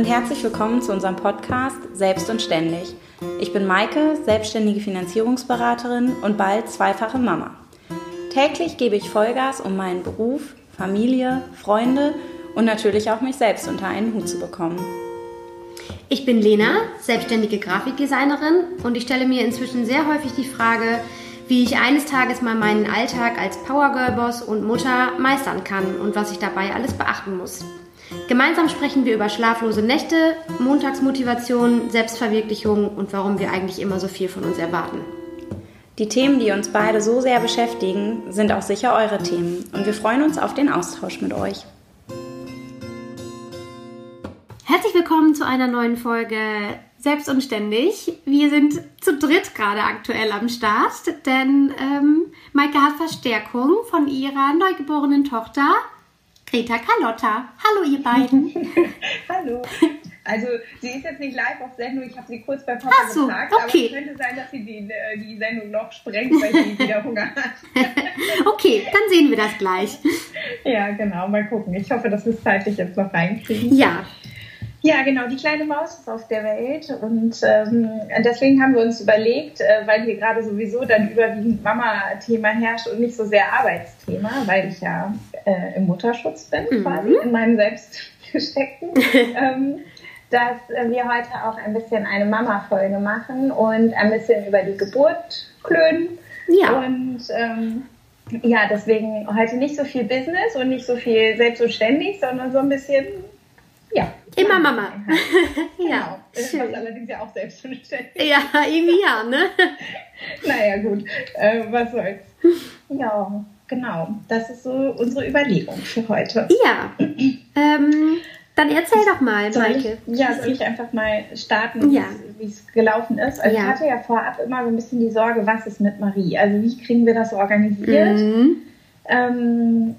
und herzlich willkommen zu unserem Podcast Selbst und Ständig. Ich bin Maike, selbstständige Finanzierungsberaterin und bald zweifache Mama. Täglich gebe ich Vollgas, um meinen Beruf, Familie, Freunde und natürlich auch mich selbst unter einen Hut zu bekommen. Ich bin Lena, selbstständige Grafikdesignerin und ich stelle mir inzwischen sehr häufig die Frage, wie ich eines Tages mal meinen Alltag als Powergirl-Boss und Mutter meistern kann und was ich dabei alles beachten muss. Gemeinsam sprechen wir über schlaflose Nächte, Montagsmotivation, Selbstverwirklichung und warum wir eigentlich immer so viel von uns erwarten. Die Themen, die uns beide so sehr beschäftigen, sind auch sicher eure Themen und wir freuen uns auf den Austausch mit euch. Herzlich willkommen zu einer neuen Folge Selbst und Ständig. Wir sind zu dritt gerade aktuell am Start, denn ähm, Maike hat Verstärkung von ihrer neugeborenen Tochter Greta Carlotta. Hallo ihr beiden. Hallo. Also sie ist jetzt nicht live auf Sendung, ich habe sie kurz bei Papa so, gefragt, okay. aber es könnte sein, dass sie die, äh, die Sendung noch sprengt, weil sie wieder Hunger hat. okay, dann sehen wir das gleich. Ja, genau, mal gucken. Ich hoffe, dass wir es zeitlich jetzt noch reinkriegen. Ja. Ja, genau, die kleine Maus ist auf der Welt und ähm, deswegen haben wir uns überlegt, äh, weil hier gerade sowieso dann überwiegend Mama-Thema herrscht und nicht so sehr Arbeitsthema, weil ich ja äh, im Mutterschutz bin Mhm. quasi, in meinem selbstgesteckten, ähm, dass äh, wir heute auch ein bisschen eine Mama-Folge machen und ein bisschen über die Geburt klönen Ja. und ähm, ja, deswegen heute nicht so viel Business und nicht so viel selbst und ständig, sondern so ein bisschen, ja. Immer Mama. Genau. ja, Was schön. allerdings ja auch selbstständig. Ja, irgendwie ja, ne? Naja, gut. Äh, was soll's. Ja, genau. Das ist so unsere Überlegung für heute. Ja. Ähm, dann erzähl doch mal, Soll Maike. ich, ja, soll ich einfach mal starten, Ja. wie es gelaufen ist? Also Ja. ich hatte ja vorab immer so ein bisschen die Sorge, was ist mit Marie? Also wie kriegen wir das organisiert? Mhm. Ähm,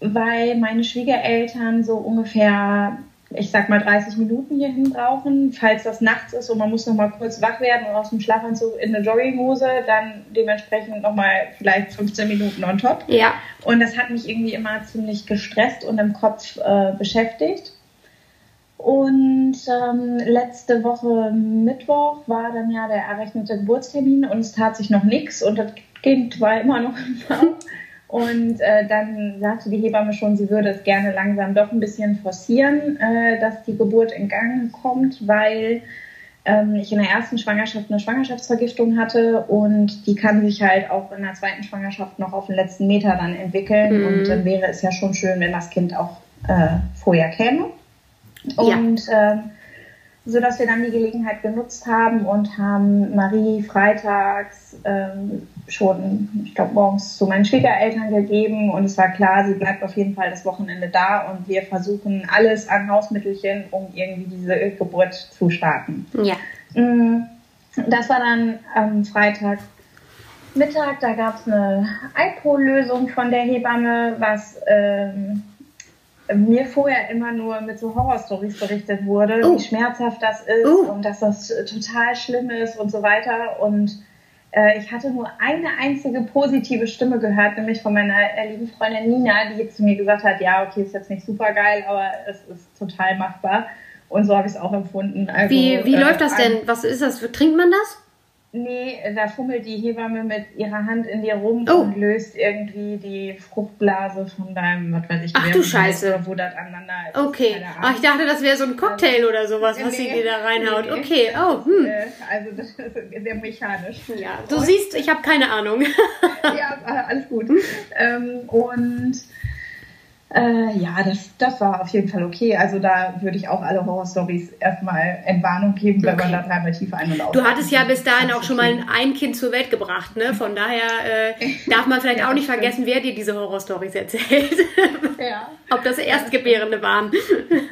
weil meine Schwiegereltern so ungefähr, ich sag mal 30 Minuten hierhin brauchen. Falls das nachts ist und man muss noch mal kurz wach werden und aus dem Schlafanzug in eine Jogginghose, dann dementsprechend noch mal vielleicht 15 Minuten on top. Ja. Und das hat mich irgendwie immer ziemlich gestresst und im Kopf äh, beschäftigt. Und ähm, letzte Woche Mittwoch war dann ja der errechnete Geburtstermin und es tat sich noch nichts und das Kind war immer noch im Bauch. Und äh, dann sagte die Hebamme schon, sie würde es gerne langsam doch ein bisschen forcieren, äh, dass die Geburt in Gang kommt, weil ähm, ich in der ersten Schwangerschaft eine Schwangerschaftsvergiftung hatte und die kann sich halt auch in der zweiten Schwangerschaft noch auf den letzten Meter dann entwickeln. Mhm. Und dann wäre es ja schon schön, wenn das Kind auch äh, vorher käme. Ja. Und ähm, so dass wir dann die Gelegenheit genutzt haben und haben Marie freitags ähm, schon, ich glaube, morgens zu meinen Schwiegereltern gegeben und es war klar, sie bleibt auf jeden Fall das Wochenende da und wir versuchen alles an Hausmittelchen, um irgendwie diese Geburt zu starten. Ja. Mm, Das war dann am Freitag Mittag, da gab es eine Alkohollösung von der Hebamme, was ähm, mir vorher immer nur mit so Horrorstories berichtet wurde, Oh. wie schmerzhaft das ist Oh. und dass das total schlimm ist und so weiter. Und ich hatte nur eine einzige positive Stimme gehört, nämlich von meiner äh, lieben Freundin Nina, die zu mir gesagt hat, ja, okay, ist jetzt nicht super geil, aber es ist total machbar. Und so habe ich es auch empfunden. Also, Wie, wie äh, läuft das denn? Was ist das? Trinkt man das? Nee, da fummelt die Hebamme mit ihrer Hand in dir rum Oh. und löst irgendwie die Fruchtblase von deinem, was weiß ich, Ach, du Scheiße. Wo das aneinander ist. Okay. Ach, ich dachte, das wäre so ein Cocktail oder sowas, was sie Nee. dir da reinhaut. Nee. Okay, oh, hm. Äh, Also das ist sehr mechanisch. Ja, du siehst, ich habe keine Ahnung. ja, alles gut. Ähm, und äh, ja, das, das war auf jeden Fall okay. Also da würde ich auch alle Horrorstories erstmal Entwarnung geben, wenn man Okay. da dreimal tief ein- und aus. Du hattest ja bis dahin auch schon mal ein Kind zur Welt gebracht, ne? Von daher äh, darf man vielleicht Ja, auch nicht vergessen, wer dir diese Horrorstories erzählt. Ja, Ob das Erstgebärende waren.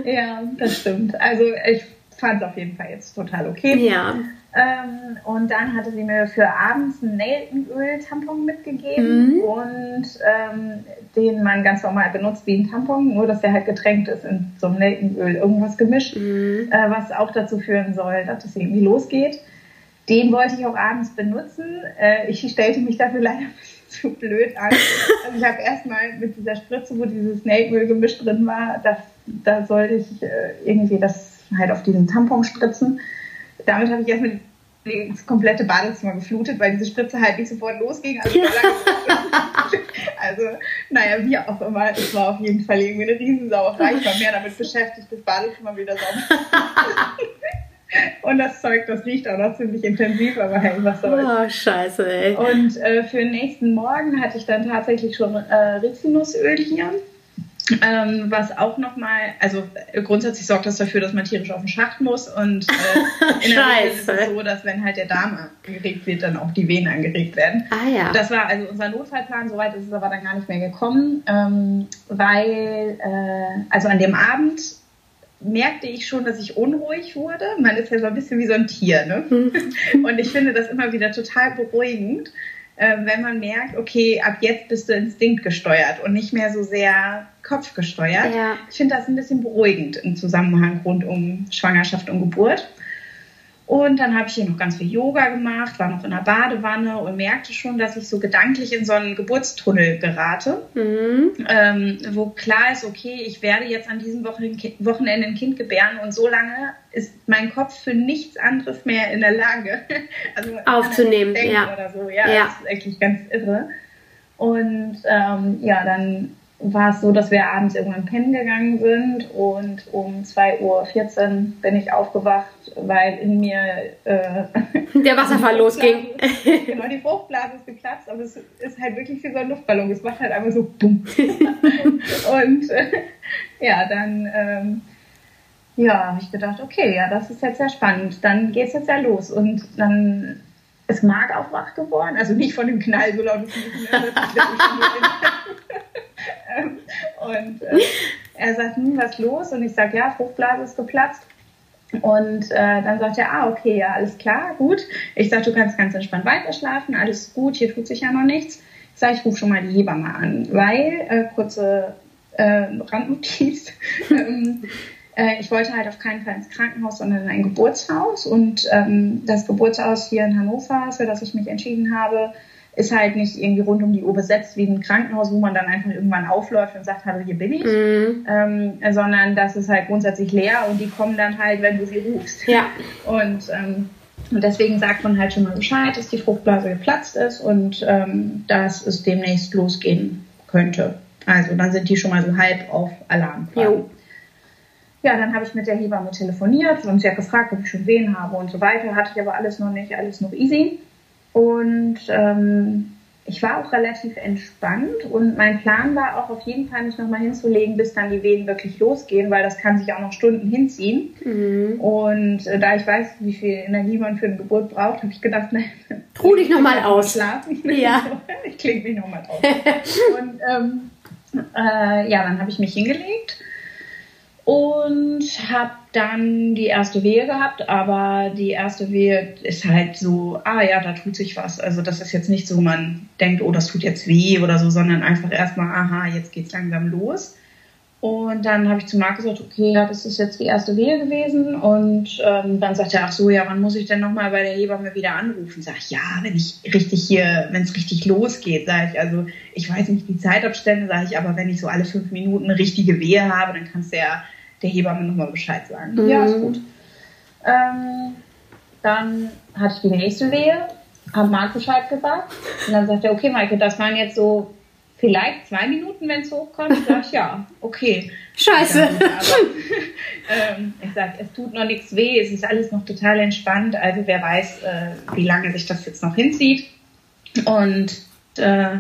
ja, das stimmt. Also ich fand es auf jeden Fall jetzt total okay. Ja. Ähm, und dann hatte sie mir für abends einen Nelkenöl-Tampon mitgegeben Mhm. und ähm, den man ganz normal benutzt wie ein Tampon, nur dass der halt getränkt ist in so einem Nelkenöl, irgendwas gemischt, Mhm. äh, was auch dazu führen soll, dass es irgendwie losgeht. Den wollte ich auch abends benutzen. Äh, ich stellte mich dafür leider ein bisschen zu blöd an. Also ich habe erstmal mit dieser Spritze, wo dieses Nelkenöl gemischt drin war, da, da sollte ich äh, irgendwie das halt auf diesen Tamponspritzen. Damit habe ich erstmal das komplette Badezimmer geflutet, weil diese Spritze halt nicht sofort losging. Also, also naja, wie auch immer, es war auf jeden Fall irgendwie eine Riesensauerei. Ich war mehr damit beschäftigt, das Badezimmer wieder sauber Und das Zeug, das riecht auch noch ziemlich intensiv, aber hey, was soll's. Oh, scheiße, ey. Und äh, für den nächsten Morgen hatte ich dann tatsächlich schon äh, Rizinusöl hier. Ähm, was auch nochmal, also äh, grundsätzlich sorgt das dafür, dass man tierisch auf den Schacht muss und äh, in der Regel ist es so, dass wenn halt der Darm angeregt wird, dann auch die Venen angeregt werden. Ah ja. Das war also unser Notfallplan, soweit ist es aber dann gar nicht mehr gekommen, ähm, weil äh, also an dem Abend merkte ich schon, dass ich unruhig wurde. Man ist ja so ein bisschen wie so ein Tier, ne? Mhm. Und ich finde das immer wieder total beruhigend, äh, wenn man merkt, okay, ab jetzt bist du instinktgesteuert und nicht mehr so sehr kopfgesteuert. Ja. Ich finde das ein bisschen beruhigend im Zusammenhang rund um Schwangerschaft und Geburt. Und dann habe ich hier noch ganz viel Yoga gemacht, war noch in der Badewanne und merkte schon, dass ich so gedanklich in so einen Geburtstunnel gerate, mhm. ähm, wo klar ist, okay, ich werde jetzt an diesem Wochenende ein Kind gebären und so lange ist mein Kopf für nichts anderes mehr in der Lage, also aufzunehmen, ja. oder so. Ja, ja, das ist eigentlich ganz irre. Und ähm, ja, dann war es so, dass wir abends irgendwann pennen gegangen sind und um 2.14 Uhr bin ich aufgewacht, weil in mir äh, der Wasserfall losging. genau, die Fruchtblase ist geplatzt, aber es ist halt wirklich wie so ein Luftballon. Es macht halt einfach so bumm. und äh, ja, dann ähm, ja, habe ich gedacht, okay, ja, das ist jetzt sehr spannend. Dann geht es jetzt ja los. Und dann ist Marc auch wach geworden. Also nicht von dem Knall, so laut ist nicht mehr. Und äh, er sagt, hm, was ist los? Und ich sage, ja, Fruchtblase ist geplatzt. Und äh, dann sagt er, ah, okay, ja, alles klar, gut. Ich sage, du kannst ganz entspannt weiterschlafen, alles gut, hier tut sich ja noch nichts. Ich sage, ich rufe schon mal die Hebamme an, weil, äh, kurze äh, Randnotiz, ähm, äh, ich wollte halt auf keinen Fall ins Krankenhaus, sondern in ein Geburtshaus. Und ähm, das Geburtshaus hier in Hannover, für das ich mich entschieden habe, ist halt nicht irgendwie rund um die Uhr besetzt wie ein Krankenhaus, wo man dann einfach irgendwann aufläuft und sagt, hallo, hier bin ich, mhm. ähm, sondern das ist halt grundsätzlich leer und die kommen dann halt, wenn du sie rufst. Ja. Und, ähm, und deswegen sagt man halt schon mal Bescheid, dass die Fruchtblase geplatzt ist und ähm, dass es demnächst losgehen könnte. Also dann sind die schon mal so halb auf Alarm. Jo. Ja, dann habe ich mit der Hebamme telefoniert und sie hat gefragt, ob ich schon Wehen habe und so weiter. Hatte ich aber alles noch nicht, alles noch easy. Und ähm, ich war auch relativ entspannt und mein Plan war auch auf jeden Fall, mich nochmal hinzulegen, bis dann die Wehen wirklich losgehen, weil das kann sich auch noch Stunden hinziehen. Mhm. Und äh, da ich weiß, wie viel Energie man für eine Geburt braucht, habe ich gedacht, nein, ruh dich nochmal aus. Schlafen. Ja. ich klinge mich nochmal aus. und ähm, äh, ja, dann habe ich mich hingelegt und habe dann die erste Wehe gehabt, aber die erste Wehe ist halt so, ah ja, da tut sich was. Also das ist jetzt nicht so, man denkt, oh, das tut jetzt weh oder so, sondern einfach erstmal, aha, jetzt geht's langsam los. Und dann habe ich zu Marc gesagt, okay, ja, das ist jetzt die erste Wehe gewesen. Und ähm, dann sagt er, ach so, ja, wann muss ich denn nochmal bei der Hebamme wieder anrufen? Sag ich, ja, wenn ich richtig hier, wenn es richtig losgeht, sage ich, also ich weiß nicht die Zeitabstände, sage ich, aber wenn ich so alle fünf Minuten eine richtige Wehe habe, dann kannst du ja der Hebamme nochmal Bescheid sagen. Mhm. Ja, ist gut. Ähm, dann hatte ich die nächste Wehe, habe Marc Bescheid gesagt. Und dann sagt er, okay, Maike, das waren jetzt so vielleicht zwei Minuten, wenn es hochkommt. Ich sage, ja, okay. Scheiße. Gut, aber, ähm, ich sage, es tut noch nichts weh, es ist alles noch total entspannt. Also wer weiß, äh, wie lange sich das jetzt noch hinzieht. Und äh,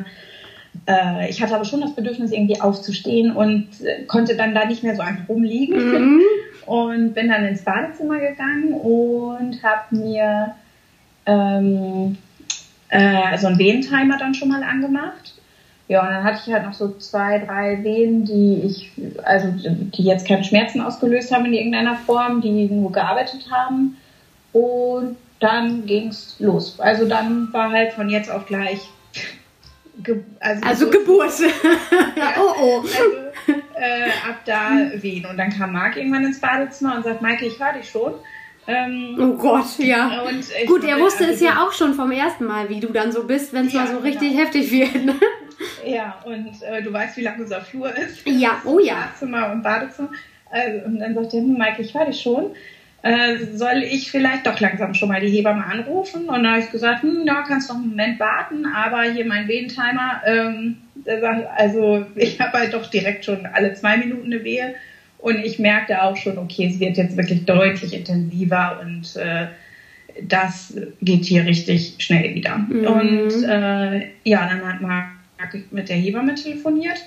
äh, ich hatte aber schon das Bedürfnis, irgendwie aufzustehen und äh, konnte dann da nicht mehr so einfach rumliegen. Mhm. Und bin dann ins Badezimmer gegangen und habe mir ähm, äh, so einen Wehentimer dann schon mal angemacht. Ja, und dann hatte ich halt noch so zwei, drei Wehen, die ich, also die jetzt keine Schmerzen ausgelöst haben in irgendeiner Form, die nur gearbeitet haben. Und dann ging's los. Also dann war halt von jetzt auf gleich Ge also, also Geburt. ja, oh oh. Also, äh, ab da wehen. Und dann kam Marc irgendwann ins Badezimmer und sagt, Maike, ich höre dich schon. Ähm, oh Gott, ja. Gut, er wusste es ja auch schon vom ersten Mal, wie du dann so bist, wenn es ja, mal so richtig genau. heftig wird. Ne? Ja, und äh, du weißt, wie lang unser Flur ist. Ja, oh ja. Schlafzimmer und Badezimmer. Also, und dann sagt er, hm, Mike, ich höre dich schon. Äh, soll ich vielleicht doch langsam schon mal die Hebamme anrufen? Und dann habe ich gesagt, hm, ja, kannst noch einen Moment warten, aber hier mein Wehentimer, ähm, der sagt, also ich habe halt doch direkt schon alle zwei Minuten eine Wehe. Und ich merkte auch schon, okay, es wird jetzt wirklich deutlich intensiver und äh, das geht hier richtig schnell wieder. Mhm. Und äh, ja, dann hat Marc mit der Hebamme telefoniert.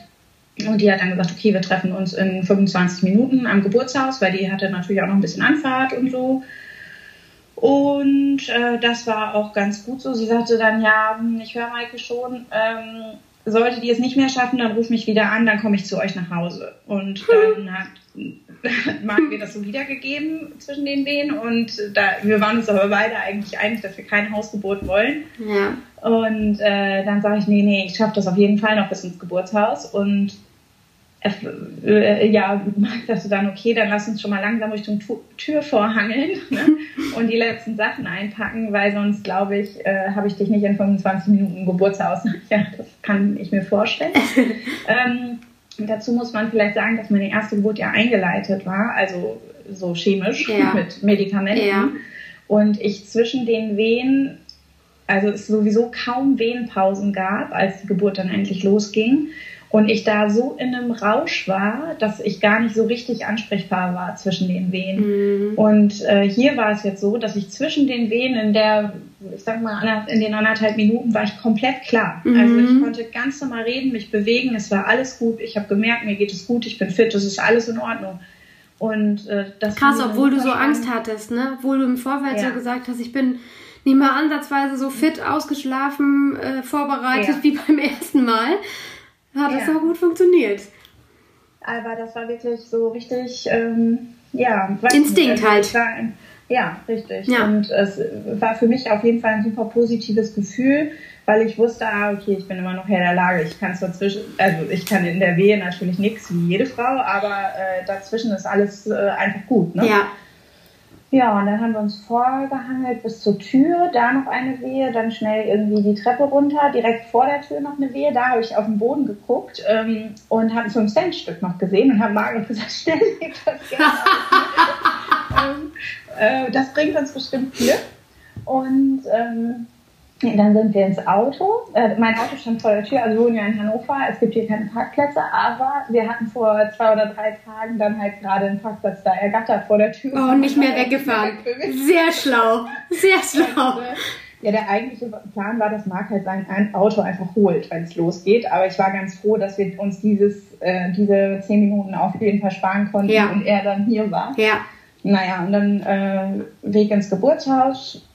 Und die hat dann gesagt, okay, wir treffen uns in 25 Minuten am Geburtshaus, weil die hatte natürlich auch noch ein bisschen Anfahrt und so. Und äh, das war auch ganz gut so. Sie sagte dann, ja, ich höre Maike schon, ähm, solltet ihr es nicht mehr schaffen, dann ruft mich wieder an, dann komme ich zu euch nach Hause. Und dann hat Marc mir das so wiedergegeben zwischen den Wehen und da, wir waren uns aber beide eigentlich einig, dass wir keine Hausgeburt wollen. Ja. Und äh, dann sage ich, nee, nee, ich schaffe das auf jeden Fall noch bis ins Geburtshaus und ja, Marc dachte dann, okay, dann lass uns schon mal langsam Richtung Tür vorhangeln ne? und die letzten Sachen einpacken, weil sonst, glaube ich, äh, habe ich dich nicht in 25 Minuten Geburtshaus. ja, das kann ich mir vorstellen. ähm, dazu muss man vielleicht sagen, dass meine erste Geburt ja eingeleitet war, also so chemisch ja. mit Medikamenten. Ja. Und ich zwischen den Wehen, also es sowieso kaum Wehenpausen gab, als die Geburt dann endlich losging und ich da so in einem Rausch war, dass ich gar nicht so richtig ansprechbar war zwischen den Wehen. Mhm. Und äh, hier war es jetzt so, dass ich zwischen den Wehen in der, ich sag mal, in den anderthalb Minuten war ich komplett klar. Mhm. Also ich konnte ganz normal reden, mich bewegen, es war alles gut. Ich habe gemerkt, mir geht es gut, ich bin fit, es ist alles in Ordnung. Und äh, das krass, obwohl du so Angst hattest, ne? Obwohl du im Vorfeld ja. so gesagt hast, ich bin nicht mal ansatzweise so fit, ausgeschlafen, äh, vorbereitet ja. wie beim ersten Mal hat ja. das auch gut funktioniert. Aber das war wirklich so richtig, ähm, ja, Instinkt also halt. ja, richtig. Ja. Und es war für mich auf jeden Fall ein super positives Gefühl, weil ich wusste, ah, okay, ich bin immer noch Herr der Lage. Ich kann dazwischen, also ich kann in der Wehe natürlich nichts wie jede Frau, aber äh, dazwischen ist alles äh, einfach gut. Ne? Ja. Ja, und dann haben wir uns vorgehangelt bis zur Tür, da noch eine Wehe, dann schnell irgendwie die Treppe runter, direkt vor der Tür noch eine Wehe. Da habe ich auf den Boden geguckt ähm, und habe ein 5-Cent-Stück noch gesehen und habe Margit gesagt, stell dir das gerne ähm, äh, Das bringt uns bestimmt Glück. Und ähm, dann sind wir ins Auto. Äh, mein Auto stand vor der Tür, also wir wohnen ja in Hannover. Es gibt hier keine Parkplätze, aber wir hatten vor zwei oder drei Tagen dann halt gerade einen Parkplatz da ergattert vor der Tür. Oh, nicht mehr weggefahren. Sehr schlau. Sehr schlau. Ja, der eigentliche Plan war, dass Marc halt sein Auto einfach holt, wenn es losgeht. Aber ich war ganz froh, dass wir uns dieses, äh, diese zehn Minuten auf jeden Fall sparen konnten ja. und er dann hier war. Ja. Naja, und dann äh, Weg ins Geburtshaus,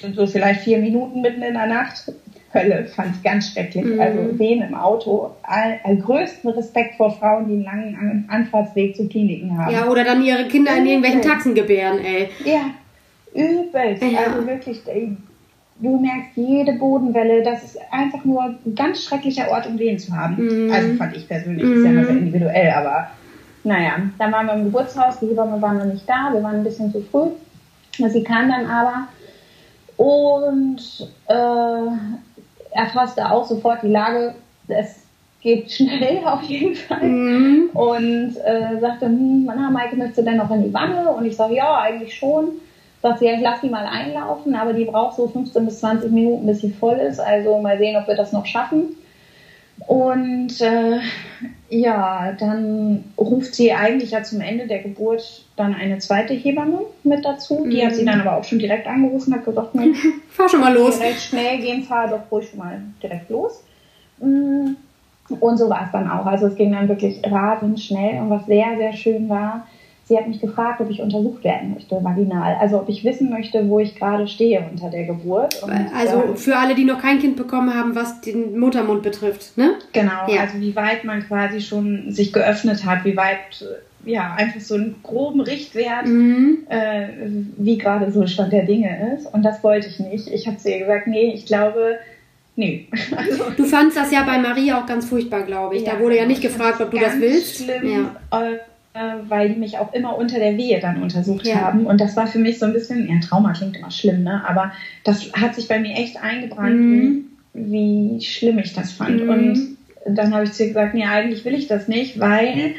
sind so vielleicht vier Minuten mitten in der Nacht. Hölle fand ich ganz schrecklich. Mhm. Also wen im Auto. All, all, größten Respekt vor Frauen, die einen langen Anfahrtsweg zu Kliniken haben. Ja, oder dann ihre Kinder in irgendwelchen Taxen gebären, ey. Ja, übelst. Ja. Also wirklich, ey, du merkst jede Bodenwelle. Das ist einfach nur ein ganz schrecklicher Ort, um Wehen zu haben. Mhm. Also fand ich persönlich. Mhm. Ist ja immer sehr individuell, aber naja. Dann waren wir im Geburtshaus. Die Hebamme war noch nicht da. Wir waren ein bisschen zu früh. Sie kam dann aber und äh, erfasste auch sofort die Lage, es geht schnell auf jeden Fall. Mhm. Und äh, sagte, hm, na, Maike, möchtest du denn noch in die Wanne? Und ich sage, ja, eigentlich schon. Sagt sie, ja, ich lasse die mal einlaufen, aber die braucht so 15 bis 20 Minuten, bis sie voll ist. Also mal sehen, ob wir das noch schaffen. Und äh, ja, dann ruft sie eigentlich ja zum Ende der Geburt dann eine zweite Hebamme mit dazu. Die mhm. hat sie mhm. dann aber auch schon direkt angerufen, hat gesagt, nee, fahr schon mal los. Direkt schnell gehen, fahr doch ruhig schon mal direkt los. Mm, und so war es dann auch. Also es ging dann wirklich rasend schnell und was sehr, sehr schön war, Sie hat mich gefragt, ob ich untersucht werden möchte, vaginal. Also ob ich wissen möchte, wo ich gerade stehe unter der Geburt. Und, also äh, für alle, die noch kein Kind bekommen haben, was den Muttermund betrifft, ne? Genau, ja. also wie weit man quasi schon sich geöffnet hat, wie weit, ja, einfach so einen groben Richtwert, mhm. äh, wie gerade so Stand der Dinge ist. Und das wollte ich nicht. Ich habe zu ihr gesagt, nee, ich glaube, Nee. Also, du fandst das ja bei Marie auch ganz furchtbar, glaube ich. Ja, da wurde ja nicht gefragt, ob du das willst. Schlimm. Ja. Äh, weil die mich auch immer unter der Wehe dann untersucht ja. haben. Und das war für mich so ein bisschen, ja, Trauma klingt immer schlimm, ne? Aber das hat sich bei mir echt eingebrannt, mhm. wie, wie, schlimm ich das fand. Mhm. Und dann habe ich zu ihr gesagt, nee, eigentlich will ich das nicht, weil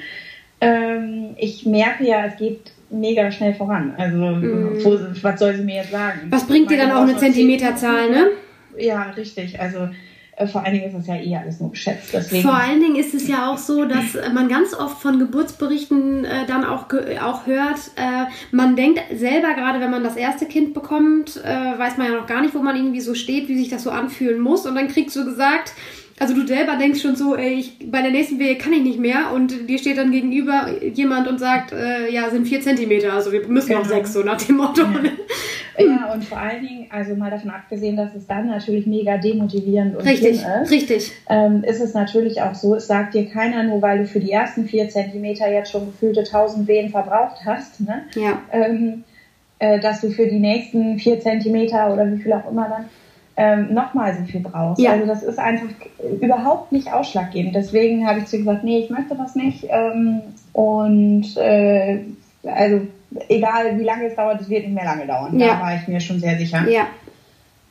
Ähm, ich merke ja, es geht mega schnell voran. Also, mm. wo, was soll sie mir jetzt sagen? Was bringt dir dann auch eine Zentimeterzahl, ne? Ja, richtig. Also, vor allen Dingen ist es ja eh alles nur geschätzt. Deswegen. Vor allen Dingen ist es ja auch so, dass man ganz oft von Geburtsberichten äh, dann auch, auch hört, äh, man denkt selber, gerade wenn man das erste Kind bekommt, äh, weiß man ja noch gar nicht, wo man irgendwie so steht, wie sich das so anfühlen muss. Und dann kriegst du gesagt, also du selber denkst schon so, ey, ich, bei der nächsten Wehe kann ich nicht mehr und dir steht dann gegenüber jemand und sagt, äh, ja, sind vier Zentimeter, also wir müssen genau. noch sechs, so nach dem Motto. Ja. ja. und vor allen Dingen, also mal davon abgesehen, dass es dann natürlich mega demotivierend und richtig, ist, richtig. Ähm, ist es natürlich auch so, es sagt dir keiner, nur weil du für die ersten vier Zentimeter jetzt schon gefühlte tausend Wehen verbraucht hast, ne? ja. Ähm, äh, dass du für die nächsten vier Zentimeter oder wie viel auch immer dann ähm, nochmal so viel brauchst. Ja. Also das ist einfach überhaupt nicht ausschlaggebend. Deswegen habe ich zu gesagt, nee, ich möchte das nicht. Ähm, und äh, also egal wie lange es dauert, es wird nicht mehr lange dauern. Ja. Da war ich mir schon sehr sicher. Ja.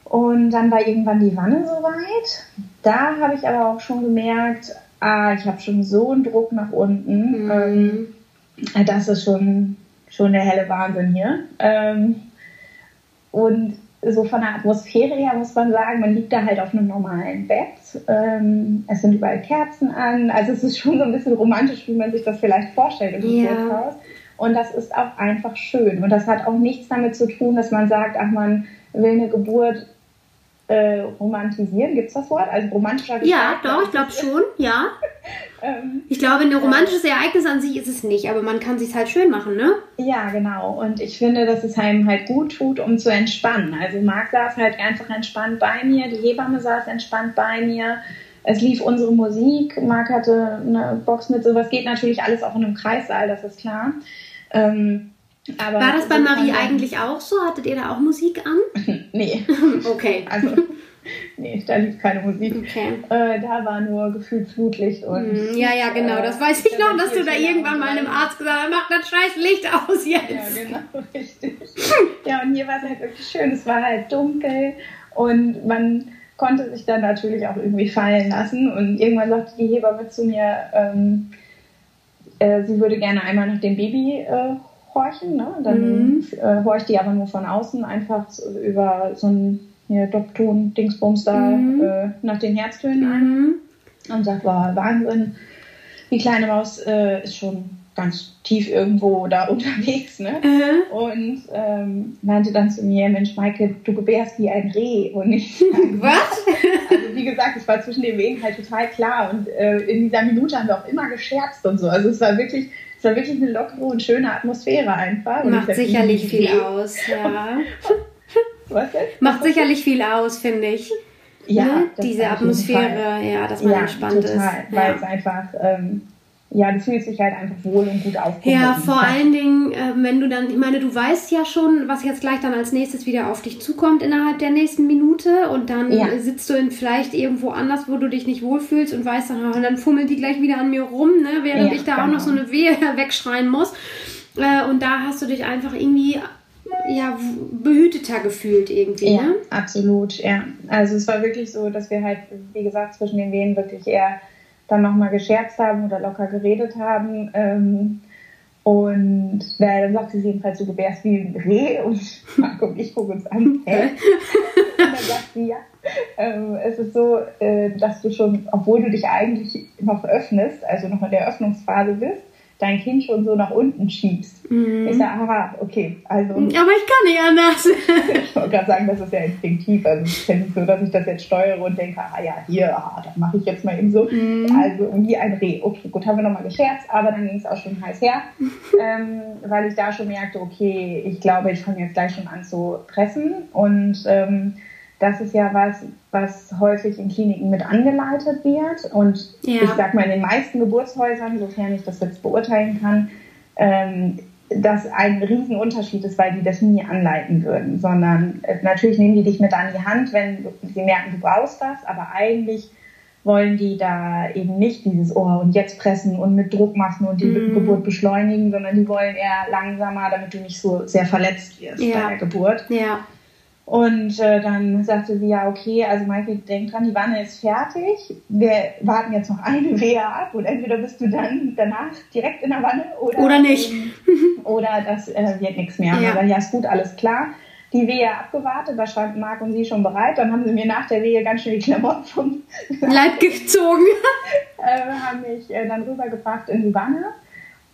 Und dann war irgendwann die Wanne soweit. Da habe ich aber auch schon gemerkt, ah, ich habe schon so einen Druck nach unten. Mhm. Ähm, das ist schon, schon der helle Wahnsinn hier. Ähm, und so von der Atmosphäre her muss man sagen, man liegt da halt auf einem normalen Bett. Ähm, es sind überall Kerzen an. Also es ist schon so ein bisschen romantisch, wie man sich das vielleicht vorstellt im Geburtshaus. Und das ist auch einfach schön. Und das hat auch nichts damit zu tun, dass man sagt, ach, man will eine Geburt äh, romantisieren. Gibt es das Wort? Also romantischer Geburt? Ja, doch, ich glaube schon, ja. Ähm, ich glaube, ein romantisches Ereignis an sich ist es nicht, aber man kann es sich halt schön machen, ne? Ja, genau. Und ich finde, dass es einem halt gut tut, um zu entspannen. Also Marc saß halt einfach entspannt bei mir, die Hebamme saß entspannt bei mir. Es lief unsere Musik, Marc hatte eine Box mit sowas, geht natürlich alles auch in einem Kreissaal, das ist klar. Ähm, War das bei Marie eigentlich auch so? Hattet ihr da auch Musik an? nee. okay. Also nee, da lief keine Musik. Okay. Äh, da war nur gefühlt Flutlicht und. Mm, ja, ja, genau. Das weiß ich noch, dass du da irgendwann mal einem Arzt gesagt hast, mach das scheiß Licht aus jetzt. Ja, genau, richtig. ja, und hier war es halt wirklich schön. Es war halt dunkel und man konnte sich dann natürlich auch irgendwie fallen lassen. Und irgendwann sagte die Hebamme zu mir, ähm, äh, sie würde gerne einmal nach dem Baby äh, horchen. Ne? Dann mhm. äh, horcht die aber nur von außen, einfach über so ein hier Dokton, Dingsbums da mhm. äh, nach den Herztönen mhm. an und sagt, war Wahnsinn. Die kleine Maus äh, ist schon ganz tief irgendwo da unterwegs, ne? Mhm. Und ähm, meinte dann zu mir, Mensch, Maike, du gebärst wie ein Reh und nicht. Was? also wie gesagt, es war zwischen den Wehen halt total klar und äh, in dieser Minute haben wir auch immer gescherzt und so. Also es war wirklich, es war wirklich eine lockere und schöne Atmosphäre einfach. Und Macht sicherlich viel aus, ja. Was jetzt? Macht sicherlich viel aus, finde ich. Ja, ne? diese Atmosphäre, ja, dass man ja, entspannt total, ist. Weil ja. es einfach, ähm, ja, du fühlst dich halt einfach wohl und gut aufgehoben. Ja, vor allen Dingen, äh, wenn du dann, ich meine, du weißt ja schon, was jetzt gleich dann als nächstes wieder auf dich zukommt innerhalb der nächsten Minute und dann ja. sitzt du in vielleicht irgendwo anders, wo du dich nicht wohlfühlst und weißt dann, und dann fummelt die gleich wieder an mir rum, ne, während ja, ich da genau. auch noch so eine Wehe wegschreien muss. Äh, und da hast du dich einfach irgendwie ja, behüteter gefühlt irgendwie, ja, ne? absolut, ja. Also es war wirklich so, dass wir halt, wie gesagt, zwischen den Wehen wirklich eher dann nochmal gescherzt haben oder locker geredet haben. Ähm, und na, dann sagte sie jedenfalls, du gebärst wie ein Reh und Marco und ich gucken uns an. Hä? und dann sagt sie, ja, ähm, es ist so, äh, dass du schon, obwohl du dich eigentlich noch öffnest, also noch in der Öffnungsphase bist, dein Kind schon so nach unten schiebst. Mhm. Ich sage, aha, okay. Also, Aber ich kann nicht anders. ich wollte gerade sagen, das ist ja instinktiv. Also es ist so, dass ich das jetzt steuere und denke, ah ja, hier, ah, das mache ich jetzt mal eben so. Mhm. Also wie ein Reh. Okay, gut, haben wir nochmal gescherzt, aber dann ging es auch schon heiß her, ähm, weil ich da schon merkte, okay, ich glaube, ich fange jetzt gleich schon an zu pressen und ähm, das ist ja was, was häufig in Kliniken mit angeleitet wird. Und ja. ich sag mal, in den meisten Geburtshäusern, sofern ich das jetzt beurteilen kann, ähm, dass ein Riesenunterschied ist, weil die das nie anleiten würden, sondern äh, natürlich nehmen die dich mit an die Hand, wenn sie merken, du brauchst das, aber eigentlich wollen die da eben nicht dieses Ohr und jetzt pressen und mit Druck machen und die mm. Geburt beschleunigen, sondern die wollen eher langsamer, damit du nicht so sehr verletzt wirst ja. bei der Geburt. Ja. Und äh, dann sagte sie, ja, okay, also Michael, denk dran, die Wanne ist fertig. Wir warten jetzt noch eine Wehe ab und entweder bist du dann danach direkt in der Wanne oder, Oder nicht. oder das äh, wird nichts mehr. Ja. Ja. ja, ist gut, alles klar. Die Wehe abgewartet, da standen Marc und sie schon bereit. Dann haben sie mir nach der Wehe ganz schön die Klamotten vom Leib gezogen. äh, haben mich äh, dann rübergebracht in die Wanne.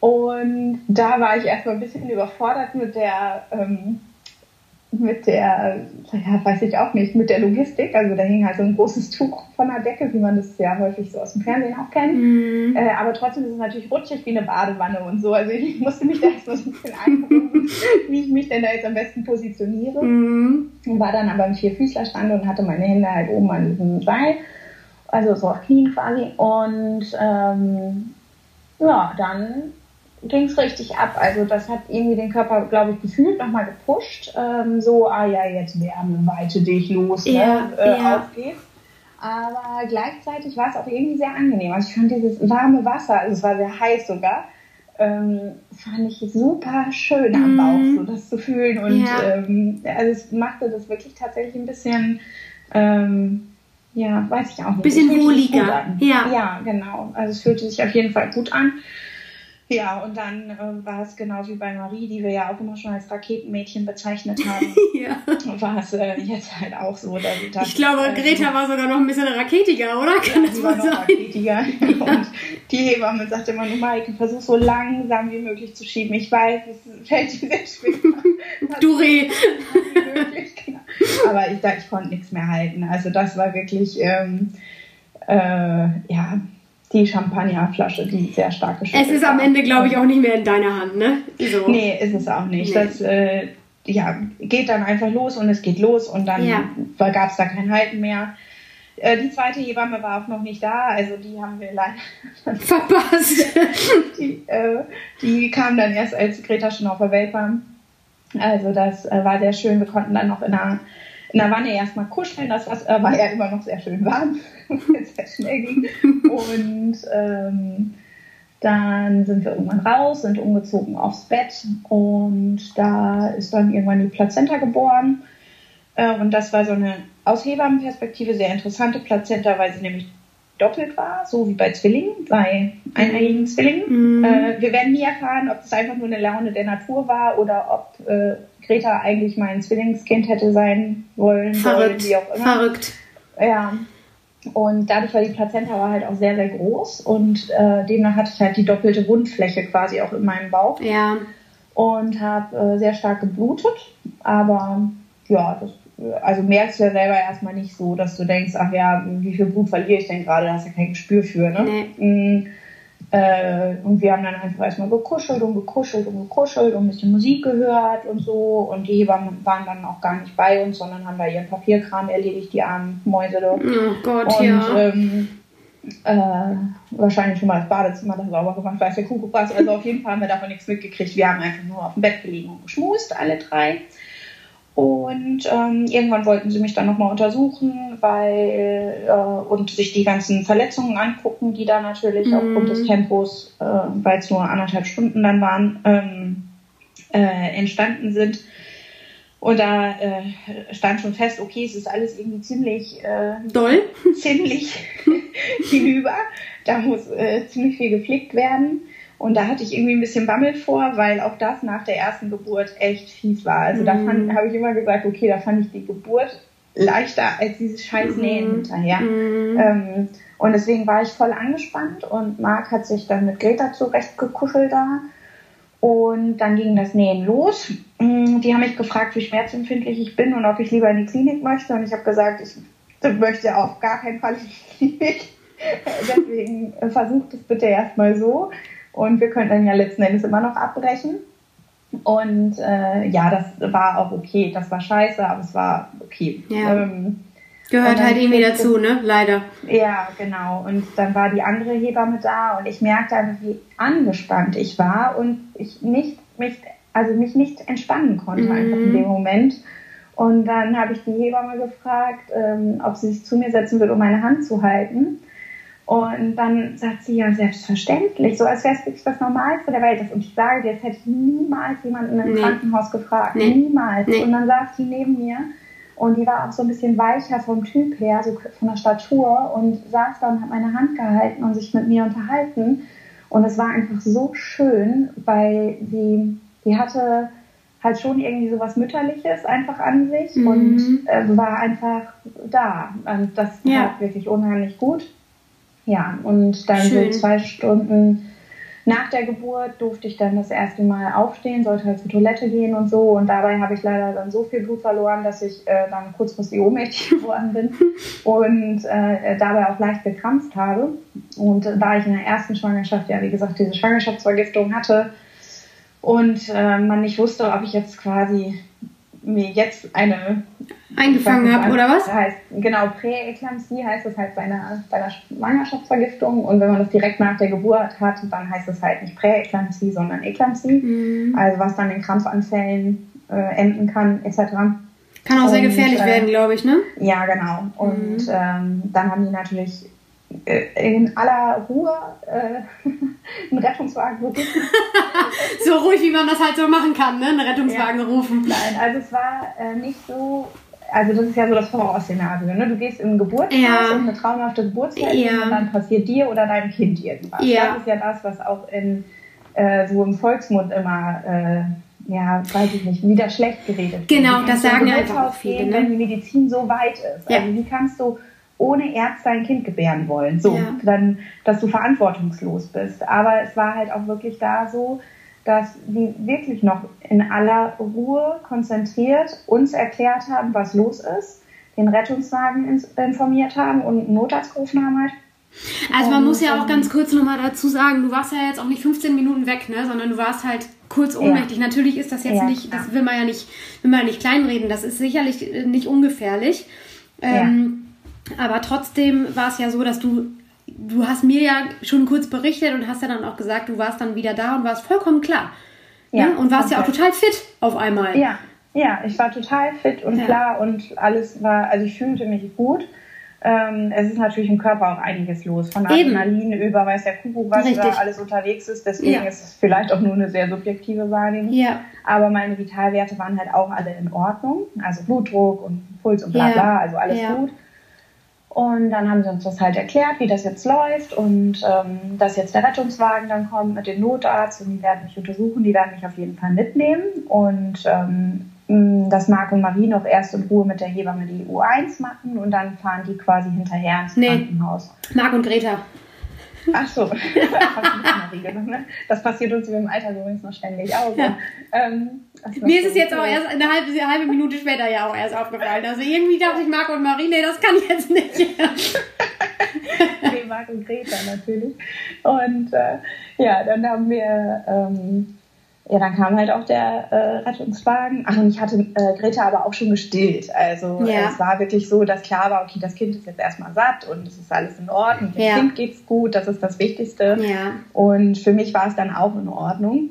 Und da war ich erstmal ein bisschen überfordert mit der, ähm, mit der, ja, weiß ich auch nicht, mit der Logistik. Also da hing halt so ein großes Tuch von der Decke, wie man das ja häufig so aus dem Fernsehen auch kennt. Mhm. Äh, aber trotzdem ist es natürlich rutschig wie eine Badewanne und so. Also ich musste mich da erstmal so ein bisschen eingucken, wie ich mich denn da jetzt am besten positioniere. Mhm. Und war dann aber im Vierfüßlerstand und hatte meine Hände halt oben an diesem Seil, also so auf Knien quasi. Und ähm, ja, dann ging es richtig ab. Also das hat irgendwie den Körper, glaube ich, gefühlt nochmal gepusht. Ähm, so, ah ja, jetzt Wärme, weite dich los, Ja, ne? Äh, ja. Auf geht's. Aber gleichzeitig war es auch irgendwie sehr angenehm. Also ich fand dieses warme Wasser, also es war sehr heiß sogar, ähm, fand ich super schön am Mhm. Bauch, so das zu fühlen. Und Ja. ähm, also es machte das wirklich tatsächlich ein bisschen, ähm, ja, weiß ich auch nicht. Bisschen wohliger. Ja. ja, genau. Also es fühlte sich auf jeden Fall gut an. Ja, und dann äh, war es genau wie bei Marie, die wir ja auch immer schon als Raketenmädchen bezeichnet haben, Ja. war es äh, jetzt halt auch so. Dass, dass, Ich glaube, äh, Greta war sogar noch ein bisschen raketiger, oder? Kann das war wohl noch sein? raketiger. Und die Hebamme sagte immer nur, Maike, versuch so langsam wie möglich zu schieben. Ich weiß, es fällt dir sehr schwer. Möglich, genau. Aber ich, da- ich konnte nichts mehr halten. Also das war wirklich, ähm, äh, ja, die Champagnerflasche, die sehr stark geschüttelt Es ist am. Ende, glaube ich, auch nicht mehr in deiner Hand, ne? So. Nee, ist es auch nicht. Nee. Das äh, ja, geht dann einfach los und es geht los und dann Ja. gab es da kein Halten mehr. Äh, die zweite Hebamme war auch noch nicht da, also die haben wir leider. Verpasst. die, äh, die kam dann erst, als Greta schon auf der Welt war. Also das äh, war sehr schön. Wir konnten dann noch in der, in der Wanne erstmal kuscheln. Das Wasser war ja immer noch sehr schön warm, sehr schnell ging. Und ähm, dann sind wir irgendwann raus, sind umgezogen aufs Bett und da ist dann irgendwann die Plazenta geboren. Äh, und das war so eine aus Hebammenperspektive sehr interessante Plazenta, weil sie nämlich doppelt war, so wie bei Zwillingen, bei eineiigen Zwillingen. Mhm. Äh, wir werden nie erfahren, ob das einfach nur eine Laune der Natur war oder ob äh, Greta eigentlich mein Zwillingskind hätte sein wollen, Verrückt. wie auch immer. Verrückt. Ja. Und dadurch war die Plazenta war halt auch sehr, sehr groß und äh, demnach hatte ich halt die doppelte Wundfläche quasi auch in meinem Bauch Ja. und habe äh, sehr stark geblutet. Aber ja, das, also merkst du ja selber erstmal nicht so, dass du denkst, ach ja, wie viel Blut verliere ich denn gerade? Da hast du ja kein Gespür für, ne? Mm, äh, und wir haben dann einfach erstmal gekuschelt und gekuschelt und gekuschelt und ein bisschen Musik gehört und so. Und die Hebammen waren dann auch gar nicht bei uns, sondern haben da ihren Papierkram erledigt, die armen Mäuse. Oh Gott, Und ja. ähm, äh, wahrscheinlich schon mal das Badezimmer da sauber gemacht, weiß der Kuckuck was. Also auf jeden Fall haben wir davon nichts mitgekriegt. Wir haben einfach nur auf dem Bett gelegen und geschmust, alle drei. Und ähm, irgendwann wollten sie mich dann nochmal untersuchen, weil äh, und sich die ganzen Verletzungen angucken, die da natürlich Mhm. aufgrund des Tempos, äh, weil es nur anderthalb Stunden dann waren, ähm, äh, entstanden sind. Und da äh, stand schon fest, okay, es ist alles irgendwie ziemlich äh, Doll. ziemlich hinüber. Da muss äh, ziemlich viel gepflegt werden. Und da hatte ich irgendwie ein bisschen Bammel vor, weil auch das nach der ersten Geburt echt fies war. Also da Mhm. fand- habe ich immer gesagt, okay, da fand ich die Geburt leichter als dieses scheiß Nähen Mhm. hinterher. Mhm. Ähm, und deswegen war ich voll angespannt und Marc hat sich dann mit Greta zurechtgekuschelt da. Und dann ging das Nähen los. Mm, Die haben mich gefragt, wie schmerzempfindlich ich bin und ob ich lieber in die Klinik möchte. Und ich habe gesagt, ich möchte auf gar keinen Fall in die Klinik. Deswegen versucht es bitte erstmal so. Und wir können dann ja letzten Endes immer noch abbrechen. Und äh, ja, das war auch okay. Das war scheiße, aber es war okay. Ja. Ähm, Gehört halt irgendwie dazu, ne? Leider. ja, genau. Und dann war die andere Hebamme da und ich merkte einfach, wie angespannt ich war und ich nicht mich, also mich nicht entspannen konnte Mhm. einfach in dem Moment. Und dann habe ich die Hebamme gefragt, ähm, ob sie sich zu mir setzen will, um meine Hand zu halten. Und dann sagt sie, ja, selbstverständlich, so als wäre es wirklich das Normalste der Welt. Und ich sage dir, das hätte ich niemals jemanden im Nee. Krankenhaus gefragt. Nee. Niemals. Nee. Und dann saß die neben mir Und die war auch so ein bisschen weicher vom Typ her, so von der Statur und saß da und hat meine Hand gehalten und sich mit mir unterhalten. Und es war einfach so schön, weil sie, die hatte halt schon irgendwie so was Mütterliches einfach an sich mhm. und äh, war einfach da. Und das ja. war wirklich unheimlich gut. Ja, und dann Schön. so zwei Stunden nach der Geburt durfte ich dann das erste Mal aufstehen, sollte halt zur Toilette gehen und so. Und dabei habe ich leider dann so viel Blut verloren, dass ich äh, dann kurzfristig ohnmächtig geworden bin und äh, dabei auch leicht gekrampft habe. Und da ich in der ersten Schwangerschaft ja, wie gesagt, diese Schwangerschaftsvergiftung hatte und äh, man nicht wusste, ob ich jetzt quasi mir jetzt eine eingefangen habe, oder was? Heißt, genau, Präeklampsie heißt es halt bei einer, bei einer Schwangerschaftsvergiftung und wenn man das direkt nach der Geburt hat, dann heißt es halt nicht Präeklampsie, sondern Eklampsie, mhm. also was dann in Krampfanfällen äh, enden kann, etc. Kann auch und, sehr gefährlich äh, werden, glaube ich, ne? Ja, genau. Und mhm. ähm, dann haben die natürlich in aller Ruhe äh, einen Rettungswagen gerufen. so ruhig, wie man das halt so machen kann, ne? Einen Rettungswagen ja. rufen. Nein, also es war äh, nicht so. Also das ist ja so das Horrorszenario, ne? Du gehst in Geburtshaus ja. und eine traumhafte Geburtszeit ja. und dann passiert dir oder deinem Kind irgendwas. Ja. Das ist ja das, was auch in äh, so im Volksmund immer äh, ja, weiß ich nicht, wieder schlecht geredet wird. Genau, das sagen ja einfach auch viele. Gehen, ne? Wenn die Medizin so weit ist. Ja. Also wie kannst du ohne Ärzte ein Kind gebären wollen. So, ja. dann, dass du verantwortungslos bist. Aber es war halt auch wirklich da so, dass die wirklich noch in aller Ruhe konzentriert uns erklärt haben, was los ist, den Rettungswagen informiert haben und einen Notarzt gerufen haben halt. Also man und, muss ja auch ganz kurz nochmal dazu sagen, du warst ja jetzt auch nicht 15 Minuten weg, ne, sondern du warst halt kurz ohnmächtig. Ja. Natürlich ist das jetzt ja, nicht, das will man ja nicht, will man ja nicht kleinreden, das ist sicherlich nicht ungefährlich. Ähm, aber trotzdem war es ja so, dass du, du hast mir ja schon kurz berichtet und hast ja dann auch gesagt, du warst dann wieder da und warst vollkommen klar. Ne? Ja, ne? Und warst okay. ja auch total fit auf einmal. Ja, ja, ich war total fit und ja. klar und alles war, also ich fühlte mich gut. Ähm, es ist natürlich im Körper auch einiges los. Von Adrenalin Eben. über weiß der Kuckuck, was Richtig. da alles unterwegs ist. Deswegen ja. ist es vielleicht auch nur eine sehr subjektive Wahrnehmung. Ja. Aber meine Vitalwerte waren halt auch alle in Ordnung. Also Blutdruck und Puls und bla bla, also alles gut. Und dann haben sie uns das halt erklärt, wie das jetzt läuft und ähm, dass jetzt der Rettungswagen dann kommt mit dem Notarzt und die werden mich untersuchen, die werden mich auf jeden Fall mitnehmen und ähm, dass Marc und Marie noch erst in Ruhe mit der Hebamme die U1 machen und dann fahren die quasi hinterher ins nee. Krankenhaus. Marc und Greta. Ach so, das passiert uns im Alter übrigens noch ständig auch. Ja. Ähm, Mir ist es jetzt auch erst eine halbe, eine halbe Minute später ja auch erst aufgefallen. Also irgendwie dachte ich, Marco und Marie, nee, das kann ich jetzt nicht. nee, Marc und Greta natürlich. Und äh, ja, dann haben wir ähm, ja, dann kam halt auch der äh, Rettungswagen. Ach, und ich hatte äh, Greta aber auch schon gestillt. Also ja. es war wirklich so, dass klar war, okay, das Kind ist jetzt erstmal satt und es ist alles in Ordnung. Dem ja. Kind geht's gut, das ist das Wichtigste. Ja. Und für mich war es dann auch in Ordnung.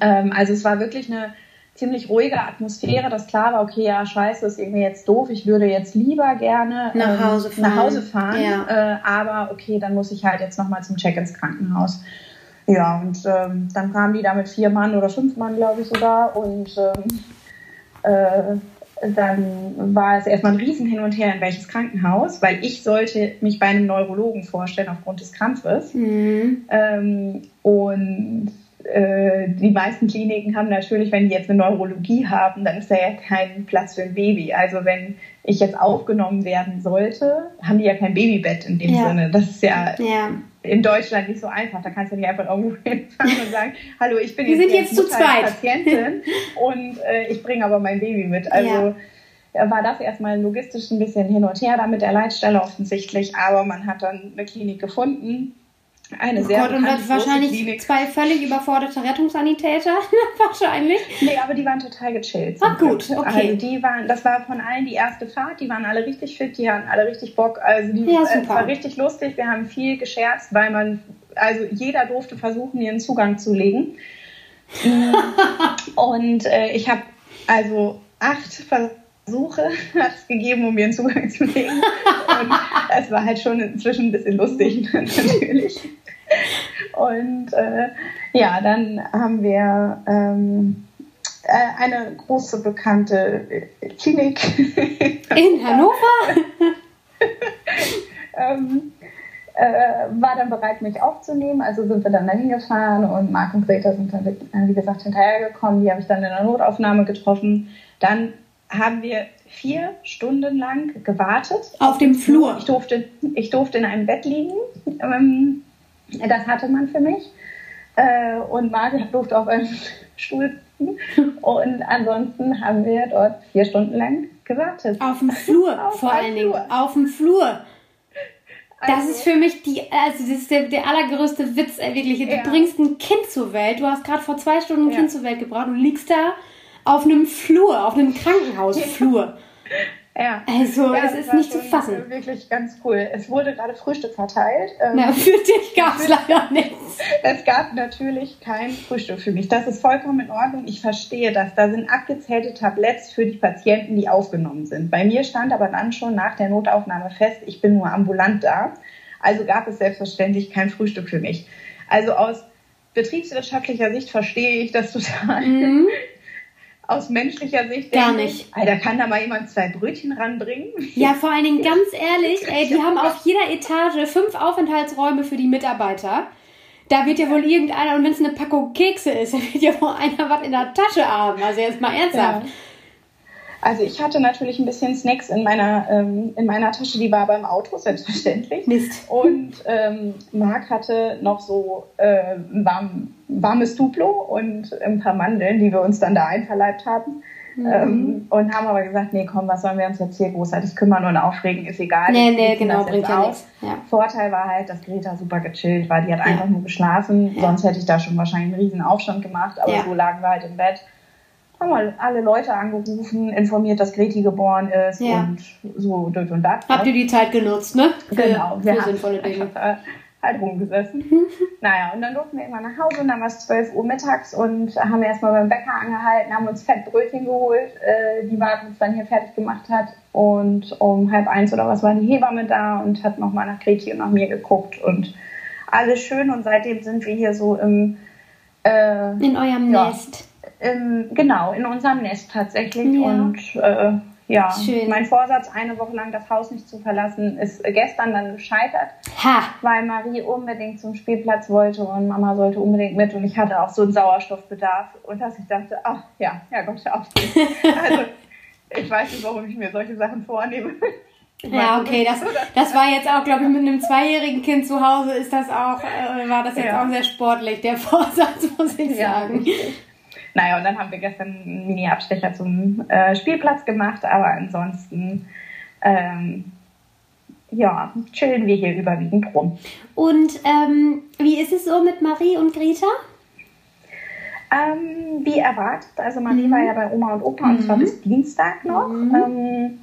Ähm, also es war wirklich eine ziemlich ruhige Atmosphäre, dass klar war, okay, ja, scheiße, ist irgendwie jetzt doof, ich würde jetzt lieber gerne nach ähm, Hause fahren. Nach Hause fahren ja. äh, aber okay, dann muss ich halt jetzt nochmal zum Check ins Krankenhaus. Ja, und ähm, dann kamen die da mit vier Mann oder fünf Mann, glaube ich, sogar. Und ähm, äh, dann war es erstmal ein Riesen hin und her, in welches Krankenhaus, weil ich sollte mich bei einem Neurologen vorstellen aufgrund des Krampfes. Mhm. Ähm, und äh, die meisten Kliniken haben natürlich, wenn die jetzt eine Neurologie haben, dann ist da ja kein Platz für ein Baby. Also wenn ich jetzt aufgenommen werden sollte, haben die ja kein Babybett in dem ja. Sinne. Das ist ja, ja, in Deutschland nicht so einfach. Da kannst du nicht einfach irgendwo hinfahren und sagen, hallo, ich bin Wir jetzt, sind jetzt, jetzt zu zweit. Patientin und äh, ich bringe aber mein Baby mit. Also ja. war das erstmal logistisch ein bisschen hin und her da mit der Leitstelle offensichtlich, aber man hat dann eine Klinik gefunden, eine oh sehr Gott, und wahrscheinlich Klinik. zwei völlig überforderte Rettungssanitäter wahrscheinlich. Nee, aber die waren total gechillt. Ach gut, okay. Also die waren, das war von allen die erste Fahrt, die waren alle richtig fit, die hatten alle richtig Bock. Also die, ja, super. es war richtig lustig, wir haben viel gescherzt, weil man, also jeder durfte versuchen, ihren Zugang zu legen. und äh, ich habe also acht Versuche hat es gegeben, um ihren Zugang zu legen. Und es war halt schon inzwischen ein bisschen lustig, natürlich. Und äh, ja, dann haben wir ähm, äh, eine große bekannte äh, Klinik. In Hannover? ähm, äh, war dann bereit, mich aufzunehmen. Also sind wir dann dahin gefahren und Marc und Greta sind dann, wie gesagt, hinterhergekommen. Die habe ich dann in der Notaufnahme getroffen. Dann haben wir vier Stunden lang gewartet. Auf dem Flur? Ich durfte, ich durfte in einem Bett liegen. Ähm, das hatte man für mich. Äh, und Marc durfte auf einem Stuhl und ansonsten haben wir dort vier Stunden lang gewartet. Auf dem Flur, auf vor allen Dingen. Auf dem Flur. Das also, ist für mich die, also das ist der, der allergrößte Witz, ey, wirklich. Du ja. bringst ein Kind zur Welt. Du hast gerade vor zwei Stunden ein ja. Kind zur Welt gebracht und liegst da auf einem Flur, auf einem Krankenhausflur. Ja. Also, ja, es ist nicht zu fassen. Wirklich ganz cool. Es wurde gerade Frühstück verteilt. Ähm, für dich gab es leider nichts. Es gab natürlich kein Frühstück für mich. Das ist vollkommen in Ordnung. Ich verstehe das. Da sind abgezählte Tabletts für die Patienten, die aufgenommen sind. Bei mir stand aber dann schon nach der Notaufnahme fest, ich bin nur ambulant da. Also gab es selbstverständlich kein Frühstück für mich. Also aus betriebswirtschaftlicher Sicht verstehe ich das total. Mhm aus menschlicher Sicht gar nicht. Alter, kann da mal jemand zwei Brötchen ranbringen? Ja, vor allen Dingen ganz ehrlich, ey, die haben auf jeder Etage fünf Aufenthaltsräume für die Mitarbeiter. Da wird ja wohl irgendeiner, und wenn es eine Packung Kekse ist, dann wird ja wohl einer was in der Tasche haben. Also jetzt mal ernsthaft. Ja. Also ich hatte natürlich ein bisschen Snacks in meiner, ähm, in meiner Tasche, die war beim Auto, selbstverständlich. Mist. Und ähm, Marc hatte noch so äh, warm, warmes Duplo und ein paar Mandeln, die wir uns dann da einverleibt haben. Mhm. Ähm, und haben aber gesagt, nee, komm, was sollen wir uns jetzt hier großartig kümmern und aufregen, ist egal. Nee, nee, genau, bringt ja nichts. Ja. Vorteil war halt, dass Greta super gechillt war. Die hat ja. einfach nur geschlafen. Ja. Sonst hätte ich da schon wahrscheinlich einen riesen Aufstand gemacht. Aber so lagen wir halt im Bett haben wir alle Leute angerufen, informiert, dass Greti geboren ist ja. und so und und das. Habt ihr die Zeit genutzt, ne? Genau, wir für haben sinnvolle Dinge. halt rumgesessen. naja, und dann durften wir irgendwann nach Hause und dann war es 12 Uhr mittags und haben erstmal beim Bäcker angehalten, haben uns Fettbrötchen geholt, äh, die Marc uns dann hier fertig gemacht hat. Und um halb eins oder was war die Hebamme da und hat nochmal nach Greti und nach mir geguckt und alles schön. Und seitdem sind wir hier so im. Äh, in eurem ja, Nest im, genau, in unserem Nest tatsächlich. Ja. Und äh, ja, Schön. mein Vorsatz, eine Woche lang das Haus nicht zu verlassen, ist gestern dann gescheitert, ha. weil Marie unbedingt zum Spielplatz wollte und Mama sollte unbedingt mit und ich hatte auch so einen Sauerstoffbedarf und dass ich dachte, ach ja, ja Gott, auf Also ich weiß nicht, warum ich mir solche Sachen vornehme. ja, okay, das, das war jetzt auch, glaube ich, mit einem zweijährigen Kind zu Hause ist das auch, äh, war das jetzt ja. auch sehr sportlich, der Vorsatz, muss ich sagen. Ja, naja, und dann haben wir gestern einen Mini-Abstecher zum äh, Spielplatz gemacht, aber ansonsten, ähm, ja, chillen wir hier überwiegend rum. Und ähm, wie ist es so mit Marie und Greta? Ähm, wie erwartet, also Marie mhm. war ja bei Oma und Opa mhm. und zwar bis Dienstag noch. Mhm. Ähm,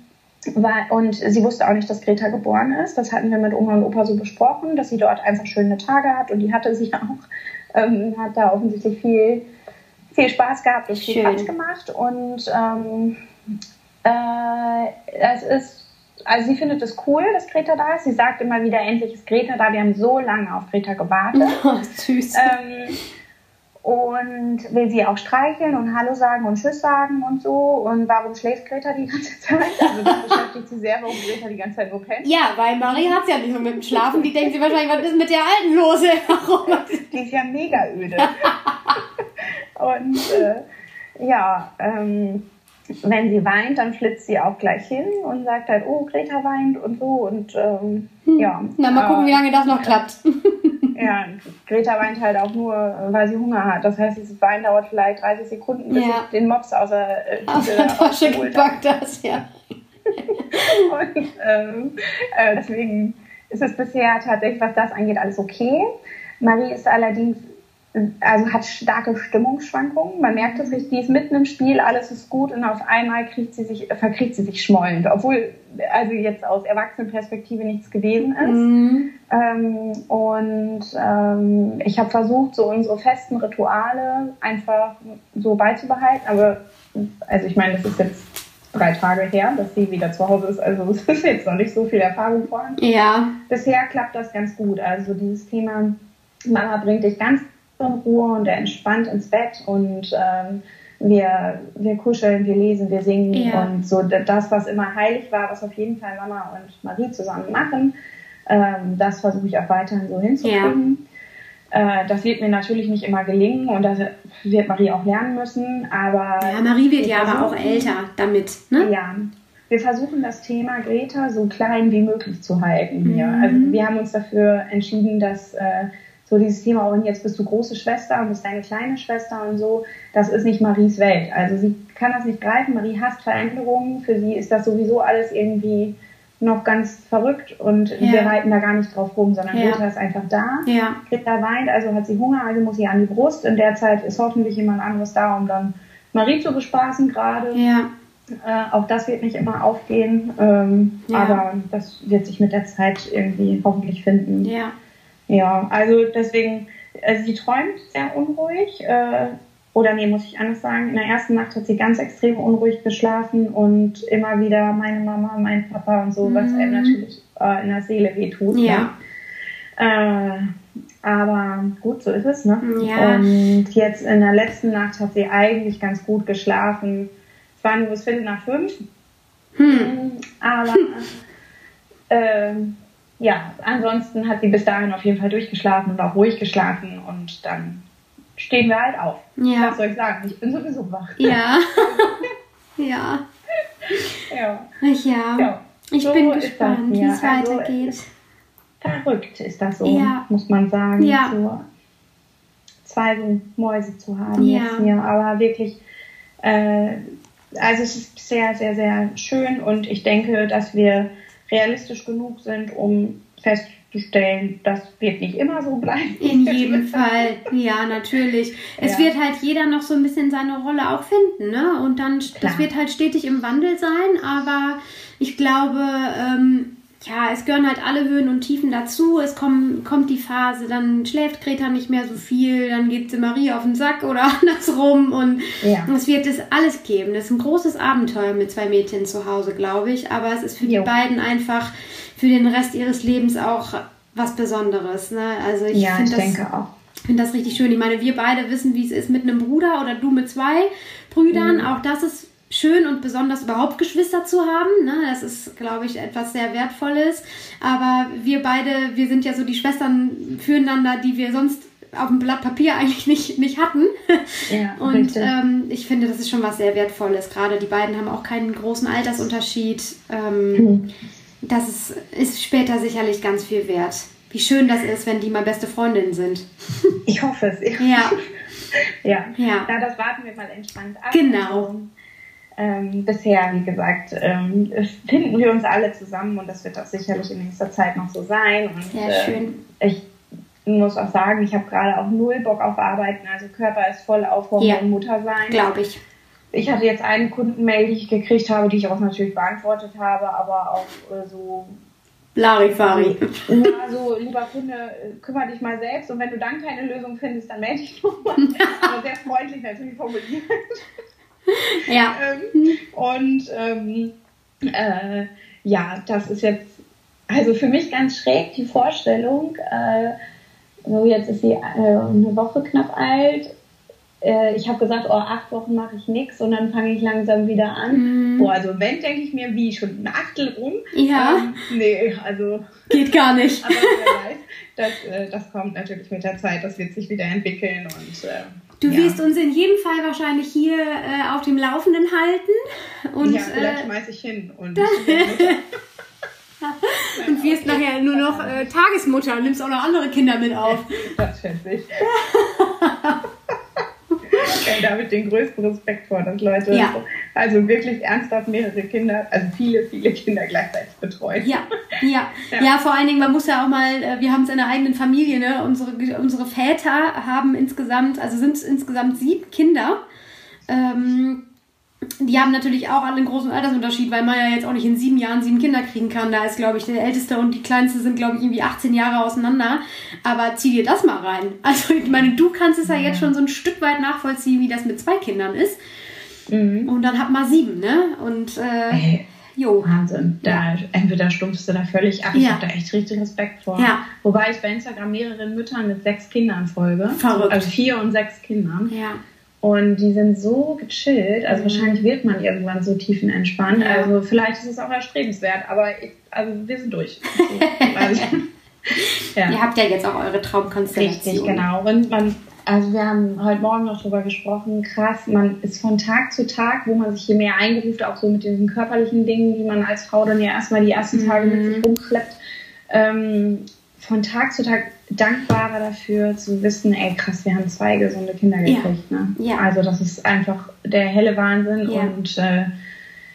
war, und sie wusste auch nicht, dass Greta geboren ist. Das hatten wir mit Oma und Opa so besprochen, dass sie dort einfach schöne Tage hat und die hatte sie auch. Ähm, hat da offensichtlich viel viel Spaß gehabt und viel Quatsch gemacht. Und ähm, äh, es ist, also sie findet es cool, dass Greta da ist. Sie sagt immer wieder, endlich ist Greta da. Wir haben so lange auf Greta gewartet. Oh, süß. Ähm, und will sie auch streicheln und Hallo sagen und Tschüss sagen und so. Und warum schläft Greta die ganze Zeit? Also das beschäftigt sie sehr, warum Greta die ganze Zeit nur pennt. Ja, weil Marie hat es ja nicht so mit dem Schlafen. Die denkt sie wahrscheinlich, was ist mit der Alten los? Warum? Die ist ja mega öde. Und äh, ja, ähm, wenn sie weint, dann flitzt sie auch gleich hin und sagt halt, oh, Greta weint und so und ähm, hm. ja. Na, mal gucken, wie lange das noch klappt. ja, Greta weint halt auch nur, weil sie Hunger hat. Das heißt, das Wein dauert vielleicht 30 Sekunden, bis ja. den Mops außer äh, aus der Tasche gepackt hast, ja. und ähm, äh, deswegen ist es bisher tatsächlich, was das angeht, alles okay. Marie ist allerdings also hat starke Stimmungsschwankungen. Man merkt es richtig, die ist mitten im Spiel, alles ist gut und auf einmal kriegt sie sich, verkriegt sie sich schmollend, obwohl also jetzt aus Erwachsenenperspektive nichts gewesen ist. Mhm. Ähm, und ähm, ich habe versucht, so unsere festen Rituale einfach so beizubehalten, aber also ich meine, das ist jetzt drei Tage her, dass sie wieder zu Hause ist, also es ist jetzt noch nicht so viel Erfahrung vorhanden. Ja. Bisher klappt das ganz gut. Also dieses Thema Mama bringt dich ganz in Ruhe und er entspannt ins Bett und ähm, wir, wir kuscheln, wir lesen, wir singen ja. und so das, was immer heilig war, was auf jeden Fall Mama und Marie zusammen machen, ähm, das versuche ich auch weiterhin so hinzukriegen. Ja. Äh, das wird mir natürlich nicht immer gelingen und das wird Marie auch lernen müssen, aber... Ja, Marie wird ja aber auch älter damit, ne? Ja, wir versuchen das Thema Greta so klein wie möglich zu halten hier. Mhm. Also wir haben uns dafür entschieden, dass äh, so dieses Thema, und jetzt bist du große Schwester und bist deine kleine Schwester und so, das ist nicht Maries Welt. Also sie kann das nicht greifen. Marie hasst Veränderungen. Für sie ist das sowieso alles irgendwie noch ganz verrückt und ja. wir reiten da gar nicht drauf rum, sondern ja. Greta ist einfach da. Ja. Greta weint, also hat sie Hunger, also muss sie an die Brust. In der Zeit ist hoffentlich jemand anderes da, um dann Marie zu bespaßen gerade. Ja. Äh, auch das wird nicht immer aufgehen, ähm, ja. aber das wird sich mit der Zeit irgendwie hoffentlich finden. Ja. Ja, also deswegen, also sie träumt sehr unruhig. Äh, oder nee, muss ich anders sagen. In der ersten Nacht hat sie ganz extrem unruhig geschlafen und immer wieder meine Mama, mein Papa und so, mhm. was einem natürlich äh, in der Seele wehtut. Ja. Ne? Äh, aber gut, so ist es, ne? Ja. Und jetzt in der letzten Nacht hat sie eigentlich ganz gut geschlafen. Es war nur bis Viertel nach fünf. Hm. Aber äh, ja, ansonsten hat sie bis dahin auf jeden Fall durchgeschlafen und auch ruhig geschlafen und dann stehen wir halt auf. Ja. Was soll ich sagen? Ich bin sowieso wach. Ja. ja. Ja. Ja. ja. Ich so bin gespannt, wie es also, weitergeht. Verrückt ist das so, ja. muss man sagen. Ja. So zwei so Mäuse zu haben ja. jetzt hier. Aber wirklich, äh, also es ist sehr, sehr, sehr schön und ich denke, dass wir realistisch genug sind, um festzustellen, das wird nicht immer so bleiben. In jedem Fall, ja, natürlich. Es ja. wird halt jeder noch so ein bisschen seine Rolle auch finden, ne? Und dann, Klar. das wird halt stetig im Wandel sein, aber ich glaube, ähm, ja, es gehören halt alle Höhen und Tiefen dazu. Es kommt, kommt die Phase, dann schläft Greta nicht mehr so viel, dann geht sie Marie auf den Sack oder andersrum und ja. es wird es alles geben. Das ist ein großes Abenteuer mit zwei Mädchen zu Hause, glaube ich. Aber es ist für jo. die beiden einfach für den Rest ihres Lebens auch was Besonderes. Ne? Also ich, ja, ich das, denke auch. finde das richtig schön. Ich meine, wir beide wissen, wie es ist mit einem Bruder oder du mit zwei Brüdern. Mhm. Auch das ist schön und besonders überhaupt Geschwister zu haben. Ne? Das ist, glaube ich, etwas sehr Wertvolles. Aber wir beide, wir sind ja so die Schwestern füreinander, die wir sonst auf dem Blatt Papier eigentlich nicht, nicht hatten. Ja, und ähm, ich finde, das ist schon was sehr Wertvolles. Gerade die beiden haben auch keinen großen Altersunterschied. Ähm, mhm. Das ist, ist später sicherlich ganz viel wert. Wie schön das ist, wenn die mal beste Freundinnen sind. Ich hoffe es. Ja. ja. ja. ja. das warten wir mal entspannt ab. Genau. Ähm, bisher, wie gesagt, ähm, finden wir uns alle zusammen und das wird auch sicherlich in nächster Zeit noch so sein. Und, Sehr schön. Äh, ich muss auch sagen, ich habe gerade auch null Bock auf Arbeiten. Also Körper ist voll auf Hormon ja, Mutter sein. Glaube ich. Ich hatte jetzt eine Kundenmail, die ich gekriegt habe, die ich auch natürlich beantwortet habe, aber auch äh, so Larifari. Ja, so, lieber Kunde, kümmere dich mal selbst und wenn du dann keine Lösung findest, dann melde dich nochmal. aber sehr freundlich natürlich formuliert. Ja. Ähm, und ähm, äh, ja, das ist jetzt also für mich ganz schräg die Vorstellung. Äh, so jetzt ist sie äh, eine Woche knapp alt. Äh, ich habe gesagt, oh, acht Wochen mache ich nichts und dann fange ich langsam wieder an. Mm. Oh, also wenn denke ich mir, wie schon ein Achtel rum. Ja. Ähm, nee, also geht gar nicht. aber wer weiß, das, äh, das kommt natürlich mit der Zeit. Das wird sich wieder entwickeln und äh, Du ja. wirst uns in jedem Fall wahrscheinlich hier äh, auf dem Laufenden halten. Und, ja, vielleicht äh, schmeiß ich hin. Und, und wirst nachher nur noch äh, Tagesmutter und nimmst auch noch andere Kinder mit auf. Das äh, da habe ich den größten Respekt vor, dass Leute ja. also wirklich ernsthaft mehrere Kinder, also viele, viele Kinder gleichzeitig betreuen. Ja, ja, ja. ja vor allen Dingen, man muss ja auch mal, äh, wir haben es in der eigenen Familie, ne? unsere, unsere Väter haben insgesamt, also sind insgesamt sieben Kinder. Ähm, die haben natürlich auch alle einen großen Altersunterschied, weil man ja jetzt auch nicht in sieben Jahren sieben Kinder kriegen kann. Da ist, glaube ich, der Älteste und die Kleinste sind, glaube ich, irgendwie 18 Jahre auseinander. Aber zieh dir das mal rein. Also, ich meine, du kannst es ja jetzt schon so ein Stück weit nachvollziehen, wie das mit zwei Kindern ist. Mhm. Und dann hat man sieben, ne? Und, äh, Ey, jo. Wahnsinn. Da, entweder stumpfst du da völlig ab. Ich ja. habe da echt richtig Respekt vor. Ja. Wobei ich bei Instagram mehreren Müttern mit sechs Kindern folge. Verrückt. Also vier und sechs Kindern. Ja. Und die sind so gechillt, also mhm. wahrscheinlich wird man irgendwann so tiefenentspannt. Ja. Also vielleicht ist es auch erstrebenswert, aber ich, also wir sind durch. also, ja. Ihr habt ja jetzt auch eure Traumkonstellation. Richtig, genau. Und man, also wir haben heute Morgen noch drüber gesprochen, krass, man ist von Tag zu Tag, wo man sich hier mehr eingeruft, auch so mit diesen körperlichen Dingen, die man als Frau dann ja erstmal die ersten Tage mhm. mit sich rumschleppt, ähm, von Tag zu Tag dankbarer dafür zu wissen, ey krass, wir haben zwei gesunde Kinder gekriegt. Ja. Ne? Ja. Also das ist einfach der helle Wahnsinn ja. und äh,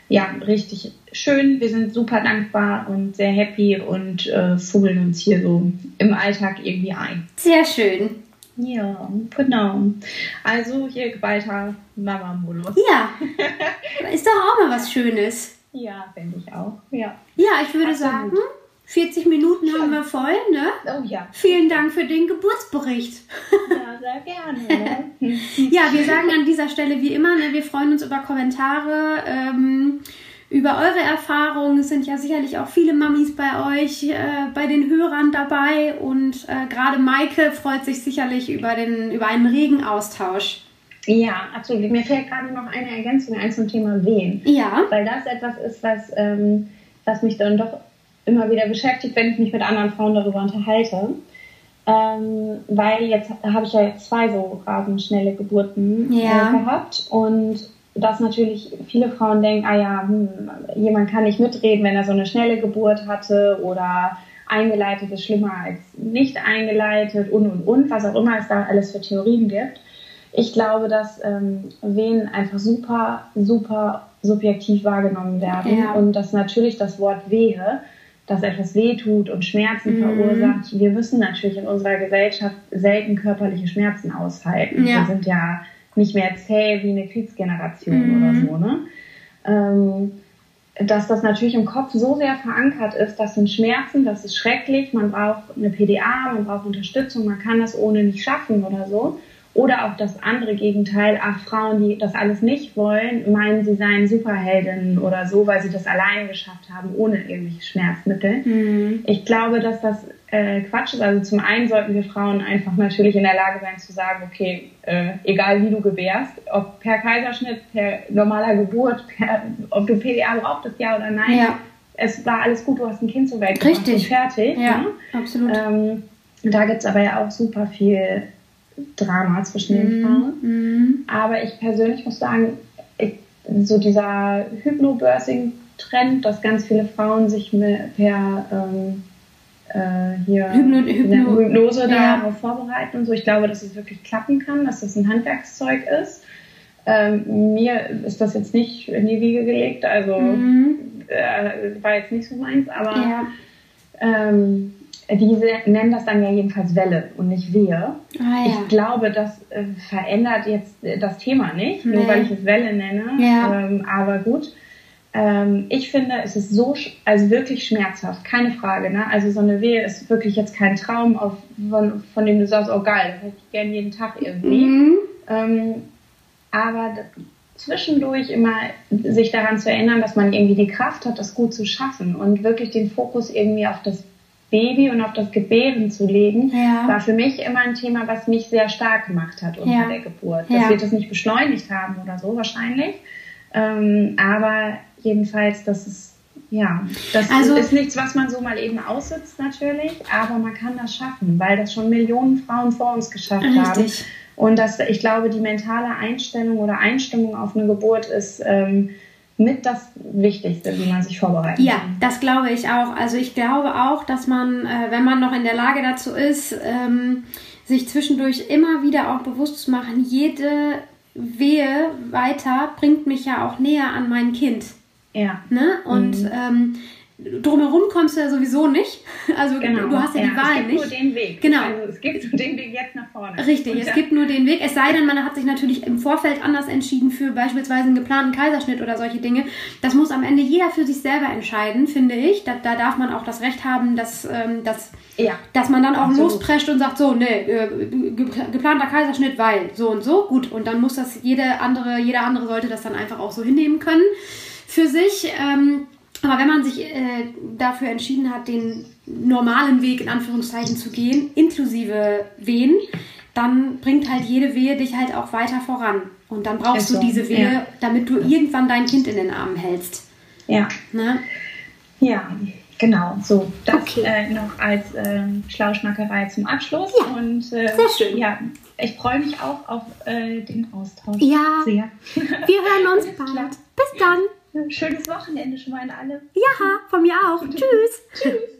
ja, richtig schön. Wir sind super dankbar und sehr happy und äh, fummeln uns hier so im Alltag irgendwie ein. Sehr schön. Ja, genau. Also hier geballter Mama-Modus. Ja, ist doch auch mal was Schönes. Ja, finde ich auch. Ja, ja ich würde Absolut. sagen, 40 Minuten Schön. haben wir voll, ne? Oh ja. Vielen Dank für den Geburtsbericht. Ja, sehr gerne. Ne? ja, wir sagen an dieser Stelle wie immer, ne, wir freuen uns über Kommentare. Ähm, über eure Erfahrungen. Es sind ja sicherlich auch viele Mamis bei euch, äh, bei den Hörern dabei und äh, gerade Maike freut sich sicherlich über, den, über einen regen Austausch. Ja, absolut. Mir fällt gerade noch eine Ergänzung ein zum Thema Wehen. Ja. Weil das etwas ist, was, ähm, was mich dann doch immer wieder beschäftigt, wenn ich mich mit anderen Frauen darüber unterhalte. Ähm, weil jetzt habe ich ja jetzt zwei so rasend schnelle Geburten ja. äh, gehabt und dass natürlich viele Frauen denken, ah ja, hm, jemand kann nicht mitreden, wenn er so eine schnelle Geburt hatte oder eingeleitet ist schlimmer als nicht eingeleitet und und und, was auch immer es da alles für Theorien gibt. Ich glaube, dass ähm, Wehen einfach super, super subjektiv wahrgenommen werden ja. und dass natürlich das Wort Wehe dass etwas wehtut und Schmerzen mhm. verursacht. Wir müssen natürlich in unserer Gesellschaft selten körperliche Schmerzen aushalten. Ja. Wir sind ja nicht mehr zäh wie eine Kriegsgeneration mhm. oder so. Ne? Ähm, dass das natürlich im Kopf so sehr verankert ist, das sind Schmerzen, das ist schrecklich, man braucht eine PDA, man braucht Unterstützung, man kann das ohne nicht schaffen oder so. Oder auch das andere Gegenteil, ach, Frauen, die das alles nicht wollen, meinen, sie seien Superheldinnen oder so, weil sie das alleine geschafft haben, ohne irgendwelche Schmerzmittel. Mhm. Ich glaube, dass das äh, Quatsch ist. Also zum einen sollten wir Frauen einfach natürlich in der Lage sein zu sagen, okay, äh, egal wie du gebärst, ob per Kaiserschnitt, per normaler Geburt, per, ob du PDA brauchtest, ja oder nein, ja. es war alles gut, du hast ein Kind zur Welt gebracht Richtig. und fertig. Ja, ne? absolut. Ähm, da gibt's aber ja auch super viel Drama zwischen den mhm. Frauen. Mhm. Aber ich persönlich muss sagen, ich, so dieser Hypnobirthing-Trend, dass ganz viele Frauen sich per ähm, äh, hier Hypno, Hypno, Hypnose ja. darauf vorbereiten und so. Ich glaube, dass es wirklich klappen kann, dass das ein Handwerkszeug ist. Ähm, mir ist das jetzt nicht in die Wiege gelegt, also mhm. äh, war jetzt nicht so meins, aber ja. ähm, diese nennen das dann ja jedenfalls Welle und nicht Wehe. Ah, ja. Ich glaube, das äh, verändert jetzt äh, das Thema nicht, nee. nur weil ich es Welle nenne. Ja. Ähm, aber gut. Ähm, ich finde, es ist so, also wirklich schmerzhaft, keine Frage. Ne? Also so eine Wehe ist wirklich jetzt kein Traum, auf, von, von dem du sagst, oh geil, das hätte ich gerne jeden Tag irgendwie. Mhm. Ähm, aber zwischendurch immer sich daran zu erinnern, dass man irgendwie die Kraft hat, das gut zu schaffen und wirklich den Fokus irgendwie auf das Baby und auf das Gebären zu legen, ja. war für mich immer ein Thema, was mich sehr stark gemacht hat unter ja. der Geburt. Dass ja. wir das nicht beschleunigt haben oder so wahrscheinlich. Ähm, aber jedenfalls, das ist, ja, das also, ist nichts, was man so mal eben aussitzt natürlich, aber man kann das schaffen, weil das schon Millionen Frauen vor uns geschafft richtig. haben. Und das, ich glaube, die mentale Einstellung oder Einstimmung auf eine Geburt ist ähm, mit das Wichtigste, wie man sich vorbereiten ja, kann. Ja, das glaube ich auch. Also ich glaube auch, dass man, äh, wenn man noch in der Lage dazu ist, ähm, sich zwischendurch immer wieder auch bewusst zu machen, jede Wehe weiter bringt mich ja auch näher an mein Kind. Ja. Ne? Und mhm. ähm, drumherum kommst du ja sowieso nicht. Also genau. du hast ja, ja die Wahl nicht. Es gibt nur den Weg. Genau. Also es gibt nur den Weg jetzt nach vorne. Richtig, Und es gibt nur den Weg. Es sei denn, man hat sich natürlich im Vorfeld anders entschieden für beispielsweise einen geplanten Kaiserschnitt oder solche Dinge. Das muss am Ende jeder für sich selber entscheiden, finde ich. Da, da darf man auch das Recht haben, dass, ähm, dass, ja. dass man dann auch Absolut. losprescht und sagt, so, nee, äh, geplanter Kaiserschnitt, weil so und so. Gut, und dann muss das jede andere, jeder andere sollte das dann einfach auch so hinnehmen können für sich. Ähm, aber wenn man sich äh, dafür entschieden hat, den normalen Weg in Anführungszeichen zu gehen, inklusive Wehen, dann bringt halt jede Wehe dich halt auch weiter voran. Und dann brauchst Ist du so, diese Wehe, ja. damit du irgendwann dein Kind in den Armen hältst. Ja, Ne? ja, genau. So, das Okay. äh, noch als ähm, Schlauschnackerei zum Abschluss. Ja, Und äh, sehr schön. Ja, ich freue mich auch auf äh, den Austausch. Ja. Sehr. Wir hören uns bald. Bis dann. Schönes Wochenende schon mal an alle. Ja, von mir auch. Tschüss. Tschüss.